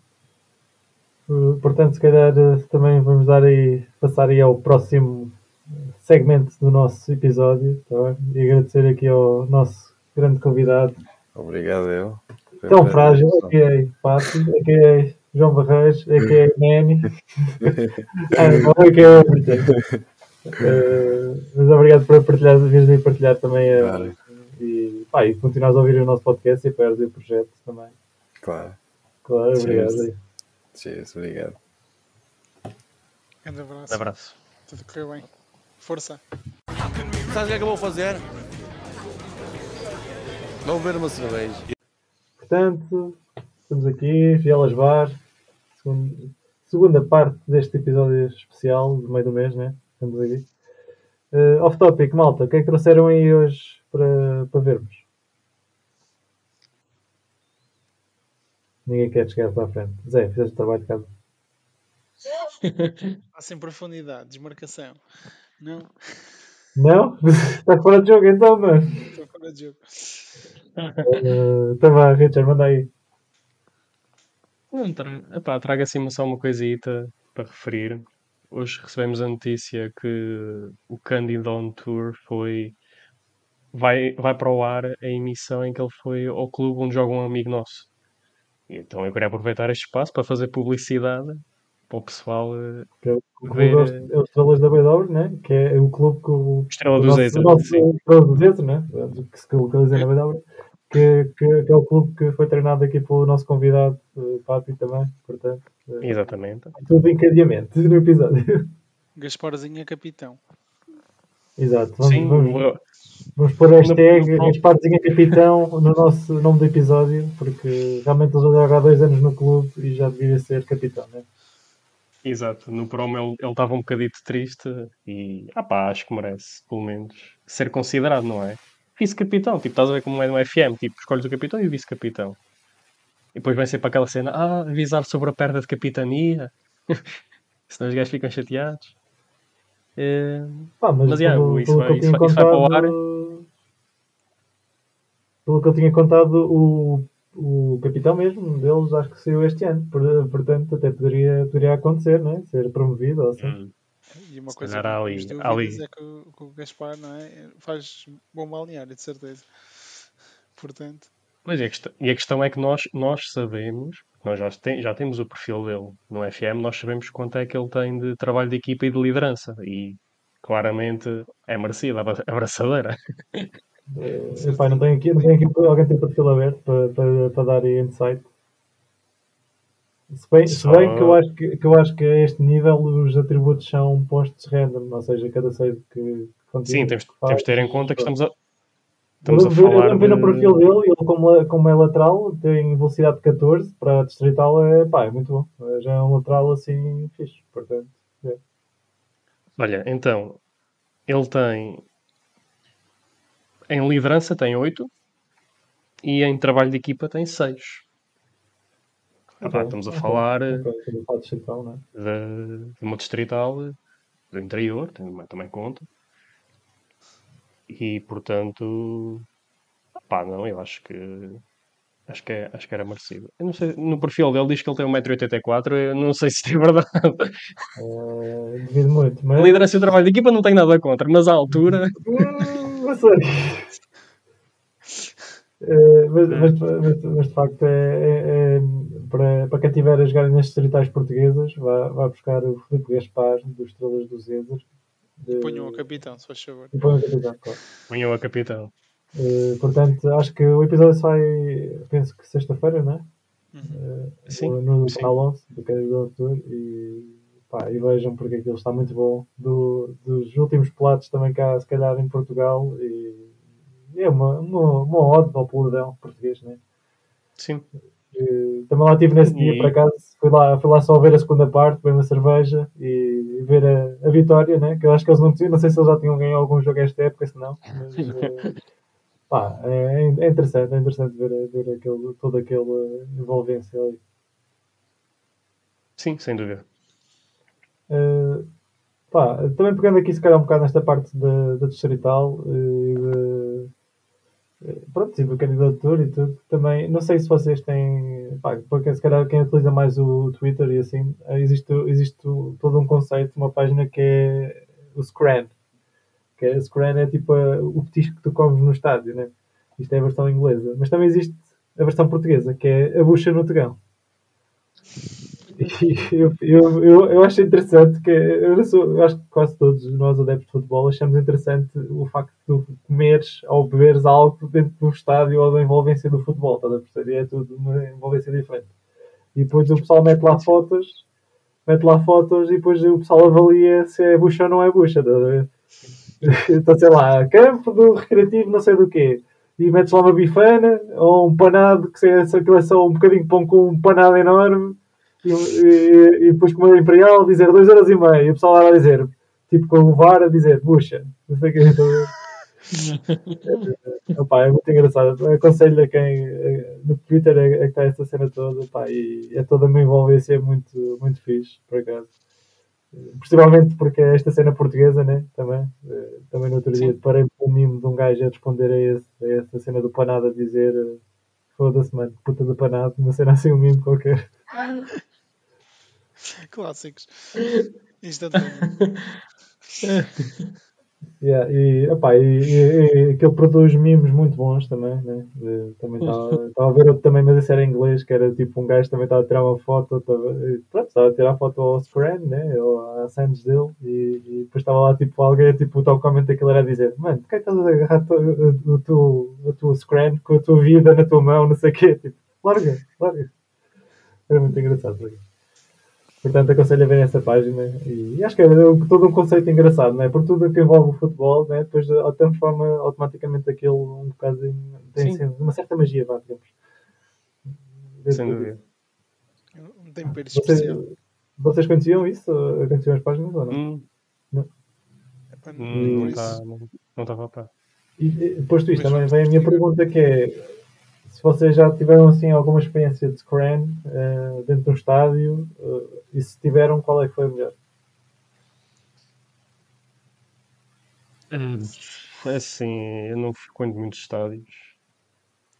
Uh, portanto, se calhar uh, também vamos dar aí, passar aí ao próximo segmento do nosso episódio tá e agradecer aqui ao nosso grande convidado. Obrigado, eu. Tão frágil, a.k.a. Pato, a.k.a. João Barreiros, a.k.a. Nani, a.k.a. Uh, mas obrigado por partilhar, vires aí partilhar também a, claro. e, pá, e continuares a ouvir o nosso podcast e apoiares o projeto também. Claro. Claro, obrigado. Cheers, obrigado. Grande abraço. abraço. Tudo correu bem. Força. Sabe o que é que eu vou fazer? Vou beber uma cerveja. Portanto, estamos aqui, Vielas Bar, segunda parte deste episódio especial do meio do mês, né? Estamos aí. Uh, off topic, malta, o que é que trouxeram aí hoje para, para vermos? Ninguém quer chegar para a frente. Zé, fizeste o trabalho de casa. Há sem profundidade, desmarcação. Não? Não? Está fora de jogo então, mano. Está fora de jogo. Uh, então vá, Richard, manda aí. Não, tra... Epá, traga assim só uma coisita para referir hoje recebemos a notícia que o Candid On Tour foi. Vai, vai para o ar a emissão em que ele foi ao clube onde joga um amigo nosso. Então eu queria aproveitar este espaço para fazer publicidade para o pessoal eh, Que é o ver. dos- é os Estrelas da Bedouro, né? que é o clube que o, Estrela o do nosso, Zezer, o nosso sim. Estrela do Zezer, né? que se localiza na Bedouro, que, que, que é o clube que foi treinado aqui pelo nosso convidado, Papi, também. Portanto, eh, Exatamente. tudo encadeamento no episódio. Gasparzinho é capitão. Exato. Vamos, Sim, vamos, vamos pôr hashtag Gasparzinho Capitão no nosso nome do episódio, porque realmente ele já joga há dois anos no clube e já devia ser capitão, né? exato. No promo ele ele estava um bocadito triste e ah pá, acho que merece, pelo menos, ser considerado, não é? Vice-capitão, tipo, estás a ver como é no FM, tipo, escolhes o capitão e o vice-capitão. E depois vai ser para aquela cena, ah, avisar sobre a perda de capitania. Senão os gajos ficam chateados. Pá, mas, Mas, yeah, pelo, isso pelo eu isso tinha vai- isso vai para o contado, pelo que eu tinha contado, o, o capitão mesmo deles acho que saiu este ano, Por- portanto até poderia, poderia acontecer, né? ser promovido ou assim. E uma coisa há que ali- temos há dúvidas ali. é que o, que o Gaspar não é? faz bom balneário, de certeza. Portanto, Pois é, e a questão é que nós, nós sabemos, nós já, tem- já temos o perfil dele no FM, nós sabemos quanto é que ele tem de trabalho de equipa e de liderança. E claramente é merecido a abra- abraçadeira. Eh, epá, não tenho aqui, não tenho aqui alguém tem perfil aberto para, para, para dar insight. Se bem, se bem que, eu acho que, que eu acho que a este nível os atributos são postos random, ou seja, cada save que, Sim, temos, que faz, temos de ter em conta que estamos a, estamos a eu lembro- eu falar lembro no perfil dele, ele como, é- como é lateral, tem velocidade de 14, para distrital é, pá, é muito bom. Já é um lateral assim fixe, portanto. é. Olha, então, ele tem... Em liderança tem 8 e em trabalho de equipa tem 6. Ah pá, estamos a falar falar de é? de, de uma distrital do interior, também conta. E portanto, pá, não, eu acho que acho que, é, acho que era merecido. Eu não sei, no perfil dele diz que ele tem 1,84m, eu não sei se é verdade. Eh, Devido muito, A mas. liderança e o trabalho de equipa não tenho nada contra, mas à altura, Hum, não sei. Eh, mas, mas, mas, mas de facto, é, é- é- para, para quem estiver a jogar nas distritais portuguesas, vai, vai buscar o Filipe Gaspar dos Estrelas do Zezer. De- ponham o capitão, se faz favor. E põe o capitão, claro. venham a capitão. Eh, portanto, acho que o episódio sai, penso que sexta-feira, não é? Uhum. Eh, Sim, no sim. canal 11 do Autor e, pá, e vejam porque aquilo está muito bom. Do, dos últimos platos também cá, se calhar, em Portugal. E, e é uma, uma, uma ode ao peladão português, né? Sim. E também lá estive nesse dia, E- por acaso. Fui lá, fui lá só ver a segunda parte, beber uma cerveja e, e ver a, a vitória, né? Que eu acho que eles não tinham, não sei se eles já tinham ganho algum jogo esta época, se não. Mas, eh, pá, é, é interessante, é interessante ver, ver aquele, toda aquela envolvência ali. Sim, sem dúvida. Uh, pá, também pegando aqui se calhar um bocado nesta parte da, da distrital e eh, pronto, e do candidatura e tudo, também, não sei se vocês têm, pá, porque se calhar quem utiliza mais o Twitter e assim, eh, existe, existe todo um conceito, uma página que é o Scran, que é, Scran é tipo a- o petisco que tu comes no estádio, né? Isto é a versão inglesa, mas também existe a versão portuguesa, que é a bucha no tegão. Eu, eu, eu, eu acho interessante que eu, sou, eu acho que quase todos nós adeptos de futebol achamos interessante o facto de comeres ou beberes algo dentro do estádio ou da envolvência do futebol, estás a perceber? É tudo uma envolvência diferente. E depois o pessoal mete lá fotos, mete lá fotos e depois o pessoal avalia se é bucha ou não é bucha. ver? Então, sei lá, campo do recreativo, não sei do quê. E metes lá uma bifana ou um panado, que se se aquilo é só um bocadinho de pão com um panado enorme. E, e, e depois com o Imperial dizer 2,5€. E o pessoal lá a dizer, tipo com o VAR a dizer, bucha. Não sei o que. Então, é, opá, é muito engraçado. Aconselho a quem eh, no Twitter é, é que está essa cena toda e é toda uma envolvência muito, muito fixe, por acaso. Eh, Principalmente porque é esta cena portuguesa, né? Também. Eh, Também no outro dia parei com um mimo de um gajo a responder a, esse, a essa cena do panado a dizer foda-se, mano, puta do panado, uma cena assim, um mimo qualquer. Clássicos. Instantâneo. Yeah, e, epá, e, e, e aquele produz mimos muito bons também, né? De- também estava a ver outro também, mas esse era em inglês, que era tipo um gajo que também estava a tirar uma foto, estava, a tirar a foto ao screen, né? Ou às sands dele, e, e depois estava lá tipo alguém, tipo o tal comment daquilo era a dizer, mano, é que estás a agarrar o, teu- a tua screen com a tua vida na tua mão, não sei o quê, tipo, larga, larga. Era muito engraçado. por aqui. Portanto, aconselho a ver essa página e acho que é todo um conceito engraçado, não é? Por tudo que envolve o futebol, né? depois eh, transforma automaticamente aquilo um bocado em, tem Sim. assim, uma certa magia, vá, digamos. Sem dúvida. Um tempero especial. Vocês, vocês conheciam isso? Conheciam as páginas ou não? Hum, Epá, hum, não isso- está não, não estava a par. E, e, posto isto, Mas também vem a minha pergunta que é se vocês já tiveram assim alguma experiência de scran eh, dentro de um estádio eh, e se tiveram, qual é que foi a melhor? É assim, eu não frequento muitos estádios,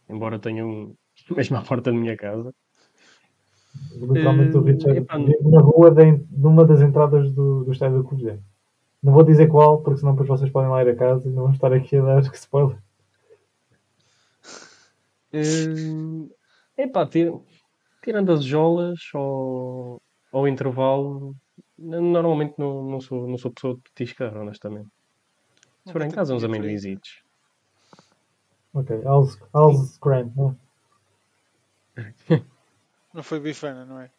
embora tenha um mesmo à porta da minha casa. Literalmente o Eh, Richard vive na rua de, uma das entradas do, do estádio do Covilhã. Não vou dizer qual, porque senão depois vocês podem lá ir a casa e não vamos estar aqui a dar spoiler. Eh, epá, tir- tirando as jolas ou ao intervalo, normalmente não, não, sou, não sou pessoa de petiscar, honestamente. Se for em casa, uns amendoinzitos. Ok, Al's, Al's Scran. não? Não foi bifana, não é?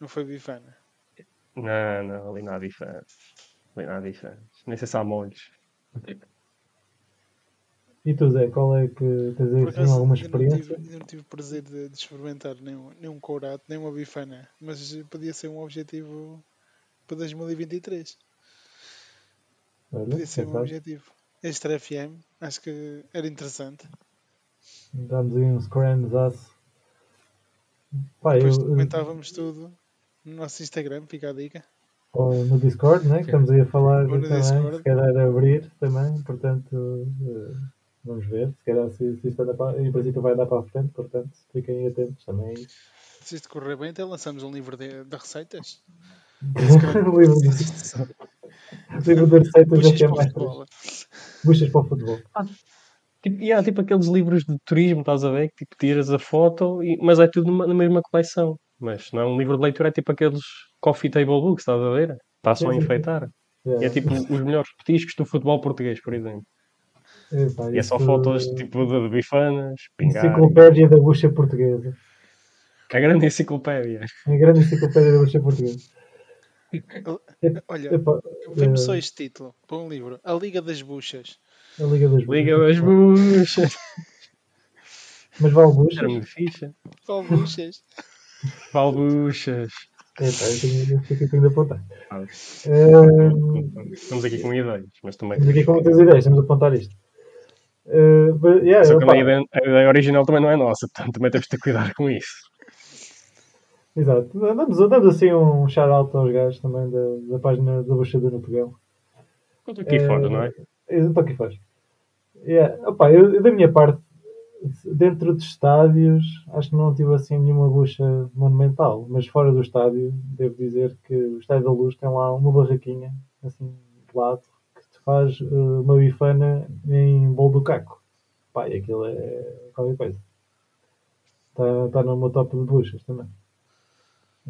Não foi bifana. Não, não, ali nada diferente. Ali nada diferente. Nem sei se há molhos. E tu, Zé, qual é que tens aí assim, alguma não experiência? ainda não tive o prazer de, de experimentar nenhum, nenhum courato, nem uma bifana. Mas podia ser um objetivo para 2023. Olha, Podia ser um sabe? objetivo. Extra FM, acho que era interessante. Damos aí um Scran aço. Pá, eu, Depois comentávamos tudo no nosso Instagram, fica a dica. ou no Discord, né? que estamos aí a falar também, Discord. se calhar abrir também, portanto, eh, vamos ver, se calhar se, se isto anda para, em princípio vai dar para a frente, portanto, fiquem atentos também. Se isto correr bem, até lançamos um livro de, de receitas. o livro de, livro de receitas Puxas daqui é para o mais futebol. buchas para o futebol. Tipo, e há tipo aqueles livros de turismo, estás a ver? Que tipo, tiras a foto, e- mas é tudo numa- na mesma coleção. Mas não é um livro de leitura, é tipo aqueles coffee table books, estás a ver? Está só a enfeitar. Yeah. E é tipo os melhores petiscos do futebol português, por exemplo. Epá, E é só fotos tipo de, bifanas, pingar. Enciclopédia da bucha portuguesa. A grande enciclopédia. A grande enciclopédia da bucha portuguesa. Olha, Epá, vemos eh, só este título para um livro: A Liga das Buchas. a Liga das Liga Buchas. das buchas. Mas vale buchas? Era muito fixe. Qual buchas? Vale buchas. Epá, eu tenho, eu aqui de apontar. Ah. Estamos aqui com ideias, mas também. Estamos aqui com muitas ideias, estamos a apontar isto. Uh, but, yeah, Só que a ideia, a ideia original também não é nossa, portanto também temos de ter cuidado com isso. Exato. Damos, damos assim um shout-out aos gajos também da, da página da Buchadura no Pegão. Estou aqui Eh, fora, não é? Estou aqui fora. Yeah. Opá, eu, eu, da minha parte, dentro de estádios, acho que não tive assim nenhuma bucha monumental, mas fora do estádio, devo dizer que o Estádio da Luz tem lá uma barraquinha, assim, de lado, faz eh, uma bifana em bolo do caco. E aquilo é qualquer coisa. Está tá no meu top de buchas também.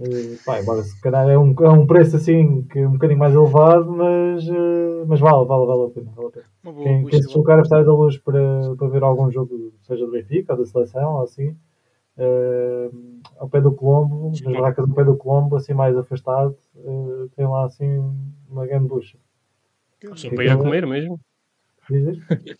Eh, pá, embora se calhar é um, é um preço assim que é um bocadinho mais elevado, mas, eh, mas vale, vale, vale a pena. Vale a pena. Boa Quem, quem se deslocar a Estádio da Luz para, para ver algum jogo, seja do Benfica ou da seleção, ou assim, eh, ao pé do Colombo, nas barracas do pé do Colombo, assim mais afastado, eh, tem lá assim uma grande bucha. Só para ir a comer mesmo.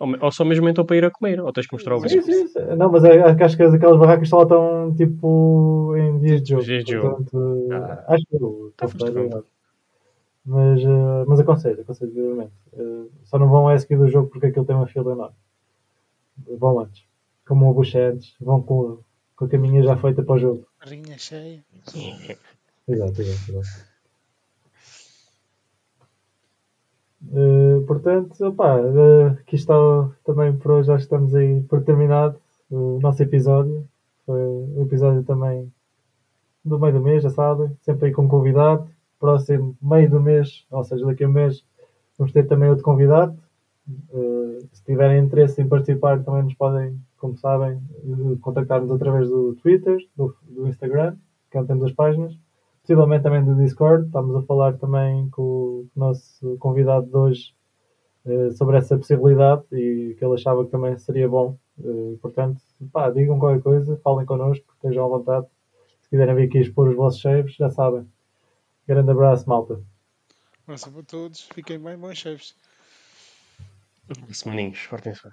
Ou, só mesmo então para ir a comer, ou tens que mostrar o Sim, vídeo. sim, sim. Não, mas é, acho que aquelas barracas só lá estão tipo em dias de jogo. Dias de jogo. Portanto, Ah. acho que eu Ah, estou a mas errado. Mas, aconselho, aconselho vivamente. Eh, só não vão a seguir do jogo porque aquilo tem uma fila enorme. Vão antes. Como uma bucha antes, vão com, com a caminha já feita para o jogo. Barrinha cheia. Exato, exato, exato. Eh, portanto, opá, eh, aqui está também por hoje, já estamos aí por terminado o nosso episódio. Foi um episódio também do meio do mês, já sabem, sempre aí com convidado. Próximo meio do mês, ou seja, daqui a um mês, vamos ter também outro convidado. Uh, se tiverem interesse em participar, também nos podem, como sabem, contactar-nos através do Twitter, do, do Instagram, que é onde temos as páginas, possivelmente também do Discord. Estamos a falar também com o nosso convidado de hoje uh, sobre essa possibilidade e que ele achava que também seria bom. Uh, portanto, pá, digam qualquer coisa, falem connosco, estejam à vontade. Se quiserem vir aqui expor os vossos chefes, já sabem. Grande abraço, malta. Um abraço para todos. Fiquem bem, bons chefes. Semaninhos, fortem-se.